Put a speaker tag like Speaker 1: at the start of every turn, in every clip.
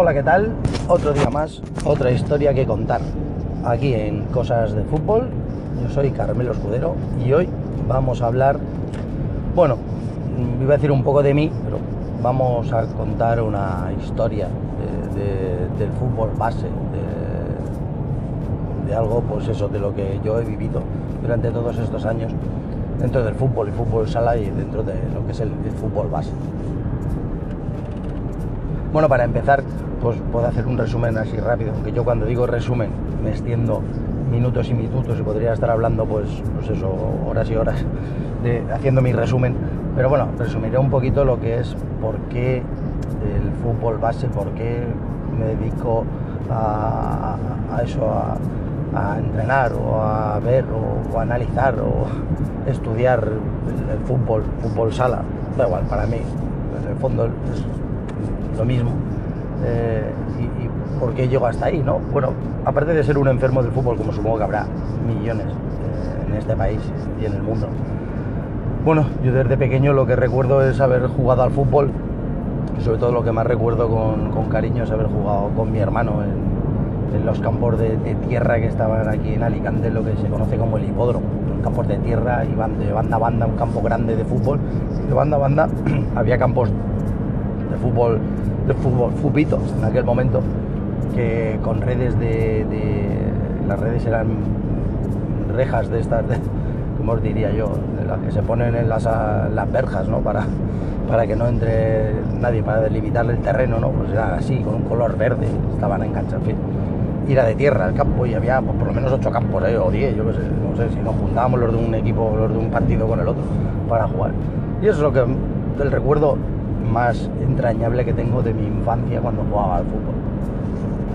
Speaker 1: Hola, ¿qué tal? Otro día más, otra historia que contar. Aquí en Cosas de Fútbol, yo soy Carmelo Escudero y hoy vamos a hablar, bueno, iba a decir un poco de mí, pero vamos a contar una historia de- de- del fútbol base, de, de algo, pues eso, de lo que yo he vivido durante todos estos años dentro del fútbol y fútbol sala y dentro de lo que es el, el fútbol base. Bueno, para empezar, pues puedo hacer un resumen así rápido, aunque yo cuando digo resumen me extiendo minutos y minutos y podría estar hablando pues, pues eso, horas y horas de, haciendo mi resumen. Pero bueno, resumiré un poquito lo que es por qué el fútbol base, por qué me dedico a, eso, a, entrenar o a ver o, analizar o estudiar el, el fútbol, fútbol sala. Da igual, para mí, en el fondo es lo mismo. Eh, y, y por qué llego hasta ahí, ¿no? Bueno, aparte de ser un enfermo del fútbol, como supongo que habrá millones eh, en este país y en el mundo. Bueno, yo desde pequeño lo que recuerdo es haber jugado al fútbol sobre todo lo que más recuerdo con, cariño es haber jugado con mi hermano en, los campos de, de tierra que estaban aquí en Alicante, lo que se conoce como el hipódromo. Campos de tierra, iban de banda a banda, un campo grande de fútbol, de banda a banda había campos de fútbol, de fútbol, fupito en aquel momento, que con redes de, las redes eran rejas de estas, de, ¿cómo os diría yo? De las que se ponen en las, las verjas, ¿no? Para, para que no entre nadie, para delimitar el terreno, ¿no? Pues era así, con un color verde, estaban enganchados, en fin. Y era de tierra el campo y había pues, por lo menos ocho campos, ¿eh? o diez, yo qué sé, no sé, si nos juntábamos los de un equipo, los de un partido con el otro para jugar. Y eso es lo que, el recuerdo más entrañable que tengo de mi infancia cuando jugaba al fútbol.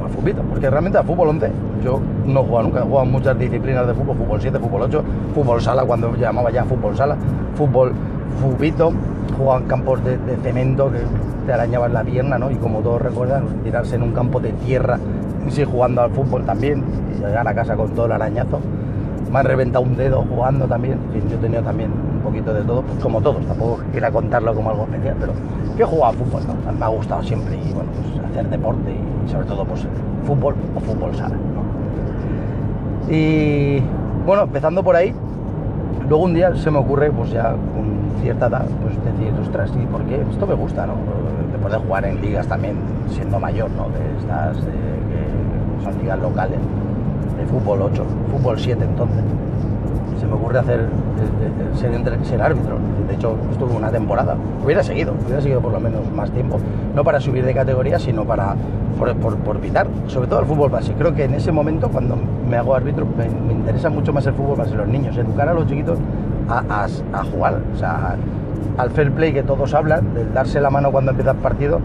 Speaker 1: Al fútbol, porque realmente al fútbol 11 yo no he jugado nunca, he jugado muchas disciplinas de fútbol, fútbol 7, fútbol 8, fútbol sala, cuando llamaba ya fútbol sala, fútbol fubito, jugaba en campos de, de cemento que te arañaban la pierna, ¿no? Y como todos recuerdan, tirarse en un campo de tierra, sí jugando al fútbol también, y llegar a casa con todo el arañazo. Me han reventado un dedo jugando también, yo he tenido también poquito de todo, pues como todos, tampoco quiera contarlo como algo especial, pero que he jugado al fútbol, ¿no? Me ha gustado siempre y bueno, pues hacer deporte y sobre todo pues fútbol o fútbol sala, ¿no? Y bueno, empezando por ahí, luego un día se me ocurre, pues ya con cierta edad, pues decir, ostras, ¿y por qué? Esto me gusta, ¿no? De poder jugar en ligas también, siendo mayor, ¿no? De estas que son ligas locales, de fútbol 8, fútbol 7 entonces. Se me ocurre hacer, de- de ser, ser árbitro. De hecho, estuve una temporada. Hubiera seguido, hubiera seguido por lo menos más tiempo. No para subir de categoría, sino para por, por, pitar, sobre todo el fútbol base. Creo que en ese momento, cuando me hago árbitro, me, interesa mucho más el fútbol base, los niños, educar a los chiquitos a, a- a jugar. O sea, al fair play que todos hablan, del darse la mano cuando empieza el partido,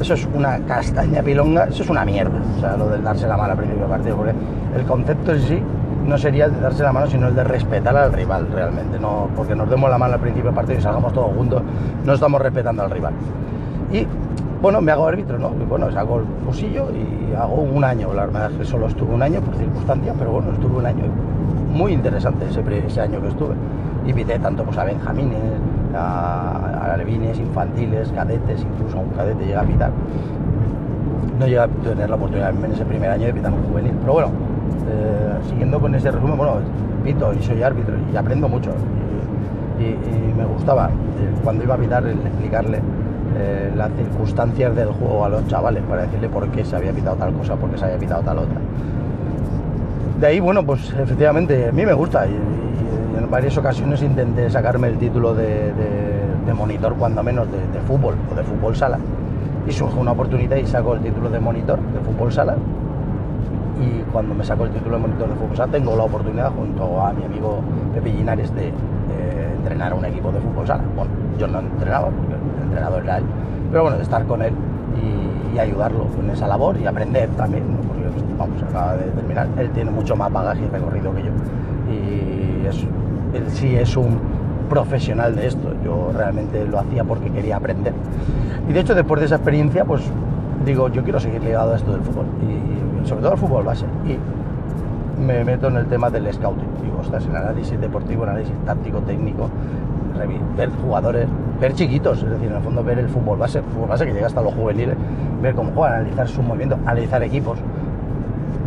Speaker 1: eso es una castaña pilonga, eso es una mierda. O sea, lo del darse la mano al principio del partido, porque el concepto en sí no sería el de darse la mano, sino el de respetar al rival realmente. No, porque nos demos la mano al principio del partido y salgamos todos juntos, no estamos respetando al rival. Y bueno, me hago árbitro, ¿no? Y bueno, saco el cursillo y hago un año. La verdad es que solo estuve un año por circunstancias, pero bueno, estuve un año. Muy interesante ese, año que estuve. Y tanto pues, a benjamines, a, alevines, infantiles, cadetes, incluso un cadete llega a pitar. No llega a tener la oportunidad en ese primer año de pitar un juvenil. Pero bueno, eh, siguiendo con ese resumen, bueno, pito y soy árbitro y aprendo mucho. Y, me gustaba eh, cuando iba a pitar el explicarle eh, las circunstancias del juego a los chavales para decirle por qué se había pitado tal cosa, por qué se había pitado tal otra. De ahí, bueno, pues efectivamente a mí me gusta y, varias ocasiones intenté sacarme el título de, monitor, cuando menos de, fútbol o de fútbol sala. Y surge una oportunidad y saco el título de monitor de fútbol sala. Y cuando me saco el título de monitor de fútbol sala, tengo la oportunidad junto a mi amigo Pepe Linares de, entrenar a un equipo de fútbol sala. Bueno, yo no entrenaba, porque el entrenador era él, pero bueno, de estar con él y, ayudarlo en esa labor y aprender también, ¿no? porque vamos, acaba de terminar. Él tiene mucho más bagaje y recorrido que yo. Y es, él sí es un profesional de esto. Yo realmente lo hacía porque quería aprender. Y de hecho, después de esa experiencia, pues digo, yo quiero seguir ligado a esto del fútbol. Y sobre todo al fútbol base. Y me meto en el tema del scouting. Digo, ostras, el análisis deportivo, análisis táctico, técnico, ver jugadores, ver chiquitos, es decir, en el fondo ver el fútbol base, fútbol base que llega hasta los juveniles, ver cómo juegan, analizar su movimiento, analizar equipos,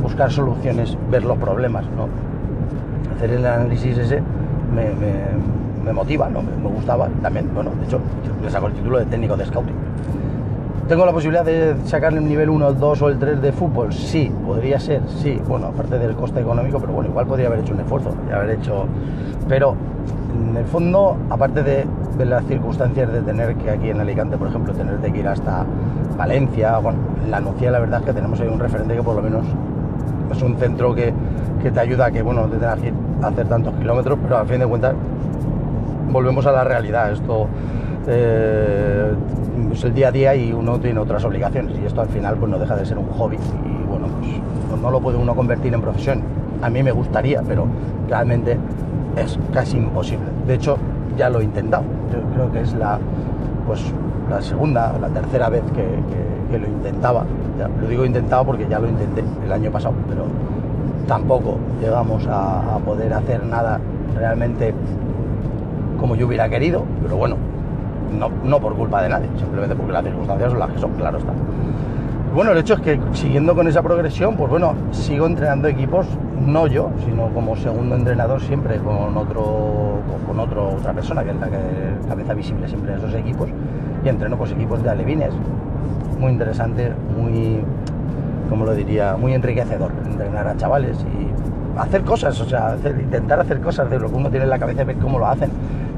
Speaker 1: buscar soluciones, ver los problemas, ¿no? Hacer el análisis ese me, motiva, ¿no? Me, gustaba también, bueno, de hecho, me saco el título de técnico de scouting. ¿Tengo la posibilidad de sacar el nivel 1, el 2 o el 3 de fútbol? Sí, podría ser, sí. Bueno, aparte del coste económico, pero bueno, igual podría haber hecho un esfuerzo haber hecho... Pero en el fondo, aparte de, las circunstancias de tener que aquí en Alicante, por ejemplo, tener que ir hasta Valencia, bueno, la Nucía la verdad es que tenemos ahí un referente que por lo menos es un centro que, te ayuda a que, bueno, te tengas que hacer tantos kilómetros, pero al fin de cuentas volvemos a la realidad. Esto eh, es el día a día y uno tiene otras obligaciones y esto al final pues no deja de ser un hobby y bueno, pues no lo puede uno convertir en profesión. A mí me gustaría, pero realmente es casi imposible. De hecho, ya lo he intentado. Yo creo que es la, pues, la segunda, la tercera vez que, lo intentaba. lo digo intentado porque ya lo intenté el año pasado, pero tampoco llegamos a, poder hacer nada realmente como yo hubiera querido. Pero bueno, no, por culpa de nadie, simplemente porque las circunstancias son las que son, claro está. Bueno, el hecho es que siguiendo con esa progresión, pues bueno, sigo entrenando equipos, no yo, sino como segundo entrenador siempre con otro, con otro, otra persona que es la cabeza visible siempre en esos equipos, y entreno pues equipos de alevines. Muy interesante, muy, como lo diría, muy enriquecedor entrenar a chavales y hacer cosas, o sea, intentar hacer cosas de lo que uno tiene en la cabeza y ver cómo lo hacen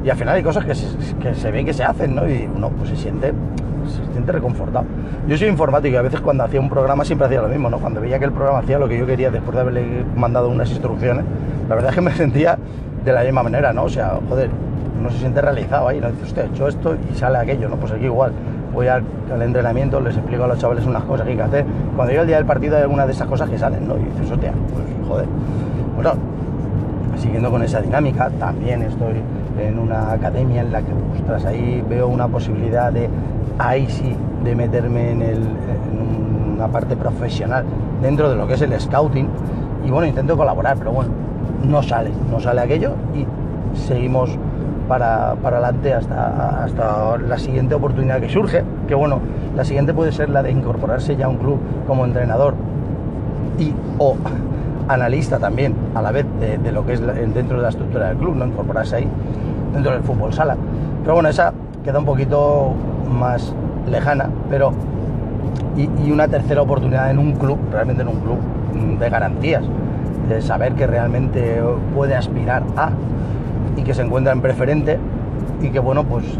Speaker 1: y al final hay cosas que se, que se ven que se hacen, ¿no? Y uno pues se siente, se siente reconfortado. Yo soy informático y a veces cuando hacía un programa siempre hacía lo mismo, ¿no? Cuando veía que el programa hacía lo que yo quería después de haberle mandado unas instrucciones, la verdad es que me sentía de la misma manera, ¿no? O sea, joder, uno se siente realizado ahí, ¿no? Dice, usted, he hecho esto y sale aquello, ¿no? Pues aquí igual. Voy al, entrenamiento, les explico a los chavales unas cosas que hay que hacer. Cuando llega el día del partido hay alguna de esas cosas que salen, ¿no? Y dices, hostia, pues joder. Bueno, siguiendo con esa dinámica, también estoy en una academia en la que, ostras, ahí veo una posibilidad de, ahí sí, de meterme en, el, en una parte profesional dentro de lo que es el scouting. Y bueno, intento colaborar, pero bueno, no sale, no sale aquello y seguimos para, para adelante hasta, hasta la siguiente oportunidad que surge, que bueno, la siguiente puede ser la de incorporarse ya a un club como entrenador y o analista también, a la vez de, lo que es dentro de la estructura del club, no incorporarse ahí dentro del fútbol sala. Pero bueno, esa queda un poquito más lejana, pero y, una tercera oportunidad en un club, realmente en un club de garantías, de saber que realmente puede aspirar a y que se encuentra en preferente y que bueno, pues eh,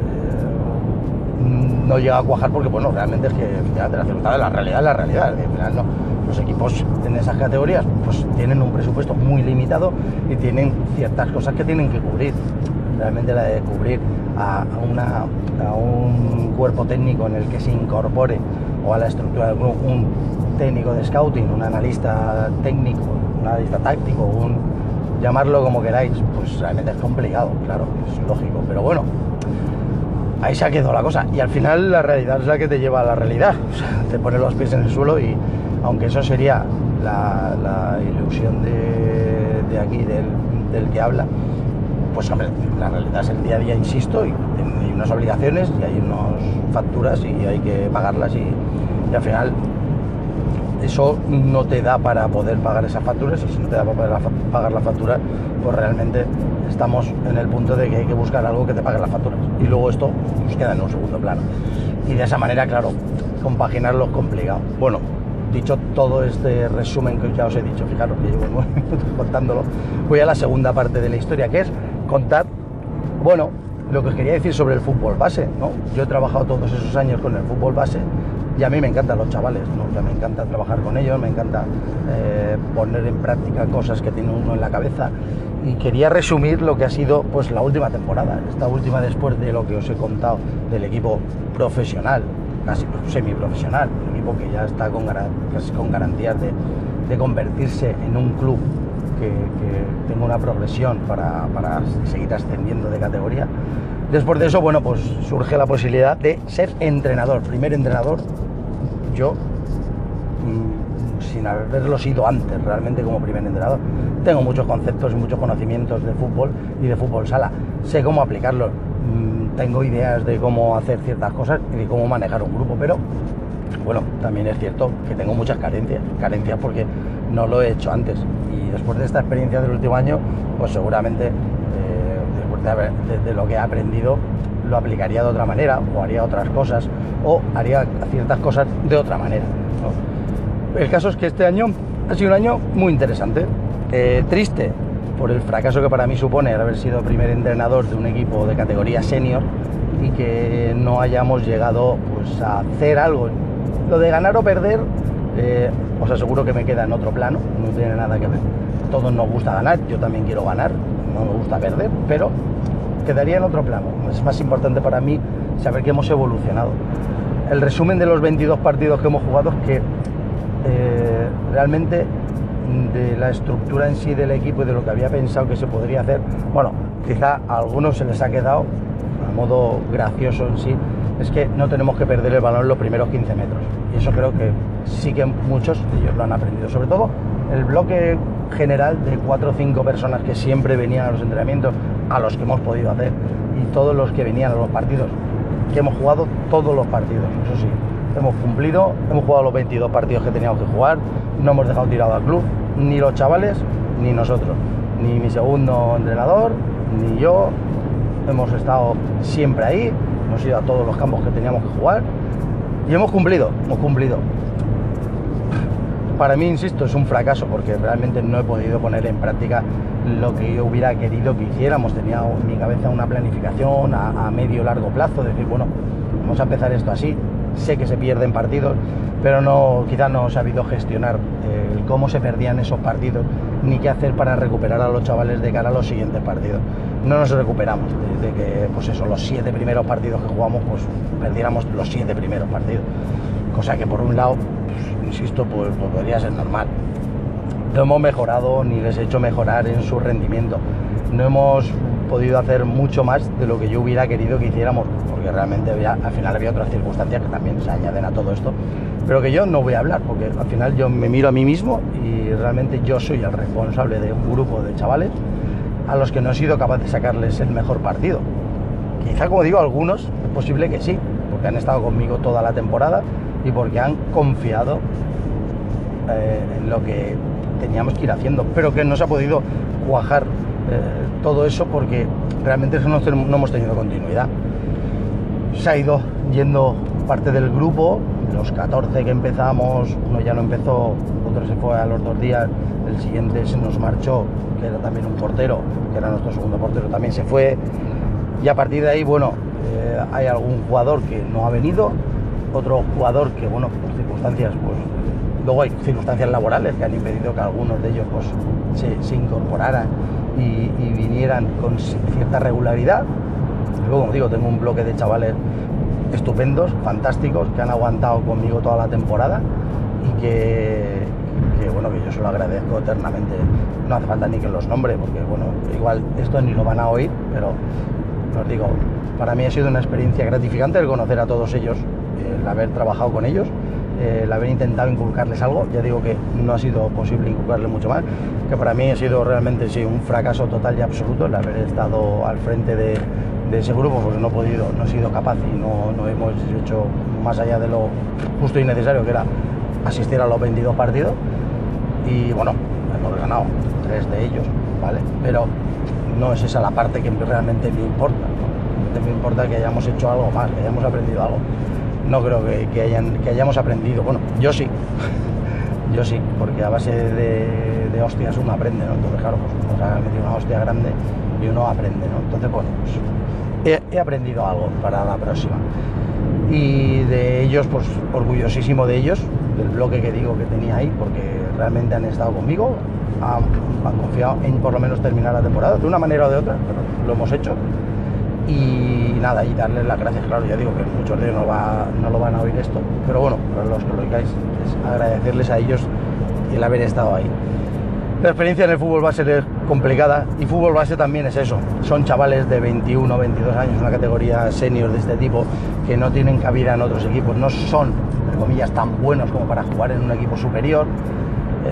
Speaker 1: no llega a cuajar porque bueno, realmente es que la la realidad es la realidad, al final no los equipos en esas categorías pues tienen un presupuesto muy limitado y tienen ciertas cosas que tienen que cubrir. Realmente la de cubrir a, una, a un cuerpo técnico en el que se incorpore o a la estructura del club un técnico de scouting, un analista técnico, un analista táctico, un llamarlo como queráis, pues realmente es complicado, claro, es lógico, pero bueno, ahí se ha quedado la cosa. Y al final la realidad es la que te lleva a la realidad. te pone los pies en el suelo y, aunque eso sería la, ilusión de, aquí, del, que habla, pues hombre, la realidad es el día a día, insisto, y hay unas obligaciones y hay unas facturas y hay que pagarlas y, al final eso no te da para poder pagar esas facturas y si no te da para poder pagar la factura, pues realmente estamos en el punto de que hay que buscar algo que te pague las facturas y luego esto nos queda en un segundo plano y de esa manera, claro, compaginarlo es complicado. Bueno, dicho todo este resumen que ya os he dicho, fijaros que llevo contándolo, voy a la segunda parte de la historia, que es contar, bueno, lo que os quería decir sobre el fútbol base, ¿no? Yo he trabajado todos esos años con el fútbol base y a mí me encantan los chavales, ¿no? me encanta trabajar con ellos, me encanta eh, poner en práctica cosas que tiene uno en la cabeza y quería resumir lo que ha sido pues la última temporada, esta última después de lo que os he contado del equipo profesional, casi semiprofesional, un equipo que ya está con, con garantías de, convertirse en un club que, tenga una progresión para, seguir ascendiendo de categoría. Después de eso, bueno, pues surge la posibilidad de ser entrenador, primer entrenador, yo, mm, sin haberlo sido antes realmente como primer entrenador. Tengo muchos conceptos y muchos conocimientos de fútbol y de fútbol sala. Sé cómo aplicarlo tengo ideas de cómo hacer ciertas cosas y de cómo manejar un grupo, pero bueno, también es cierto que tengo muchas carencias, carencias porque no lo he hecho antes y después de esta experiencia del último año, pues seguramente eh, después de, lo que he aprendido lo aplicaría de otra manera o haría otras cosas o haría ciertas cosas de otra manera. El caso es que este año ha sido un año muy interesante, eh, triste por el fracaso que para mí supone haber sido primer entrenador de un equipo de categoría senior y que no hayamos llegado pues, a hacer algo. Lo de ganar o perder, eh, os aseguro que me queda en otro plano, no tiene nada que ver. Todos nos gusta ganar, yo también quiero ganar, no me gusta perder, pero quedaría en otro plano. Es más importante para mí saber que hemos evolucionado. El resumen de los 22 partidos que hemos jugado es que eh, realmente de la estructura en sí del equipo y de lo que había pensado que se podría hacer, bueno, quizá a algunos se les ha quedado a modo gracioso en sí, es que no tenemos que perder el balón los primeros 15 metros. Y eso creo que sí que muchos de ellos lo han aprendido. Sobre todo el bloque general de cuatro o cinco personas que siempre venían a los entrenamientos, a los que hemos podido hacer, y todos los que venían a los partidos, que hemos jugado todos los partidos, eso sí, hemos cumplido, hemos jugado los 22 partidos que teníamos que jugar, no hemos dejado tirado al club, ni los chavales, ni nosotros, ni mi segundo entrenador, ni yo, hemos estado siempre ahí, hemos ido a todos los campos que teníamos que jugar y hemos cumplido, hemos cumplido. Para mí, insisto, es un fracaso porque realmente no he podido poner en práctica lo que yo hubiera querido que hiciéramos. Tenía en mi cabeza una planificación a, a medio largo plazo, decir, bueno, vamos a empezar esto así, sé que se pierden partidos, pero no, quizás no he sabido gestionar eh, cómo se perdían esos partidos, ni qué hacer para recuperar a los chavales de cara a los siguientes partidos. No nos recuperamos, de, que pues eso, los siete primeros partidos que jugamos, pues perdiéramos los siete primeros partidos. Cosa que por un lado, insisto, pues, pues podría ser normal. No hemos mejorado ni les he hecho mejorar en su rendimiento. No hemos podido hacer mucho más de lo que yo hubiera querido que hiciéramos, porque realmente al final había otras circunstancias que también se añaden a todo esto, pero que yo no voy a hablar, porque al final yo me miro a mí mismo y realmente yo soy el responsable de un grupo de chavales a los que no he sido capaz de sacarles el mejor partido. Quizá, como digo, algunos es posible que sí, porque han estado conmigo toda la temporada y porque han confiado eh, en lo que teníamos que ir haciendo, pero que no se ha podido cuajar eh, todo eso porque realmente no, no hemos tenido continuidad. Se ha ido yendo parte del grupo, los 14 que empezamos, uno ya no empezó, otro se fue a los dos días, el siguiente se nos marchó, que era también un portero, que era nuestro segundo portero, también se fue. Y a partir de ahí, bueno, eh, hay algún jugador que no ha venido, otro jugador que, bueno, por circunstancias, pues luego hay circunstancias laborales que han impedido que algunos de ellos pues, se, incorporaran y, vinieran con cierta regularidad. Luego, como digo, tengo un bloque de chavales estupendos, fantásticos, que han aguantado conmigo toda la temporada y que, bueno, que yo se lo agradezco eternamente. No hace falta ni que los nombre, porque bueno, igual esto ni lo van a oír, pero os digo, para mí ha sido una experiencia gratificante el conocer a todos ellos, el haber trabajado con ellos el haber intentado inculcarles algo. Ya digo que no ha sido posible inculcarles mucho más, que para mí ha sido realmente un fracaso total y absoluto el haber estado al frente de, ese grupo, porque no he podido, no he sido capaz y no, no, hemos hecho más allá de lo justo y necesario que era asistir a los 22 partidos. Y bueno, hemos ganado tres de ellos, ¿vale? Pero no es esa la parte que realmente me importa. Me importa que hayamos hecho algo más, que hayamos aprendido algo no creo que, hayan, que hayamos aprendido. Bueno, yo sí, yo sí, porque a base de, hostias uno aprende, ¿no? Entonces, claro, pues nos ha metido una hostia grande y uno aprende, ¿no? Entonces, bueno, pues he, aprendido algo para la próxima. Y de ellos, pues orgullosísimo de ellos, del bloque que digo que tenía ahí, porque realmente han estado conmigo, han, han confiado en por lo menos terminar la temporada, de una manera o de otra, pero lo hemos hecho y nada, y darles las gracias, claro, ya digo que muchos de ellos no, lo van a oír esto, pero bueno, para los que lo oigáis, es agradecerles a ellos el haber estado ahí. La experiencia en el fútbol base es complicada y fútbol base también es eso. Son chavales de 21 o 22 años, una categoría senior de este tipo, que no tienen cabida en otros equipos, no son, entre comillas, tan buenos como para jugar en un equipo superior.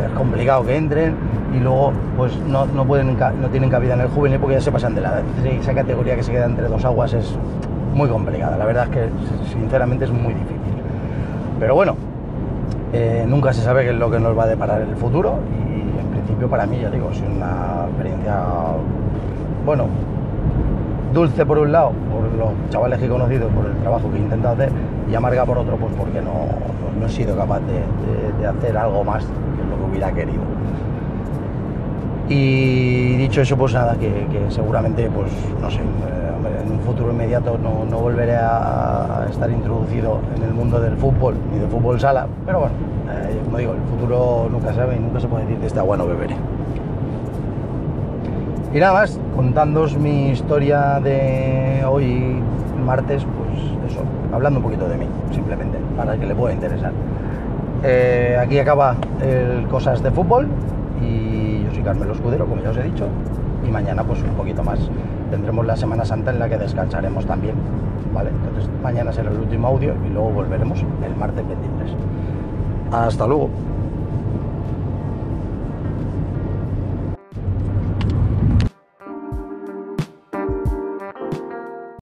Speaker 1: Es complicado que entren y luego pues no, pueden, no tienen cabida en el juvenil porque ya se pasan de la. Esa categoría que se queda entre dos aguas es muy complicada. La verdad es que sinceramente es muy difícil. Pero bueno, eh, nunca se sabe qué es lo que nos va a deparar el futuro y en principio para mí, ya digo, es una experiencia, bueno, dulce por un lado, por los chavales que he conocido, por el trabajo que he intentado hacer, y amarga por otro, pues porque no, no he sido capaz de, hacer algo más de lo que hubiera querido. Y dicho eso, pues nada, que, seguramente, pues no sé, eh, en un futuro inmediato no, volveré a estar introducido en el mundo del fútbol ni de fútbol sala, pero bueno, eh, como digo, el futuro nunca sabe y nunca se puede decir que está bueno beberé. Y nada más, contándoos mi historia de hoy, martes, pues eso, hablando un poquito de mí, simplemente, para que le pueda interesar. Eh, aquí acaba el Cosas de Fútbol y yo soy Carmelo Escudero, como ya os he dicho, y mañana pues un poquito más. Tendremos la Semana Santa en la que descansaremos también, ¿vale? Entonces mañana será el último audio y luego volveremos el martes 23. Hasta luego.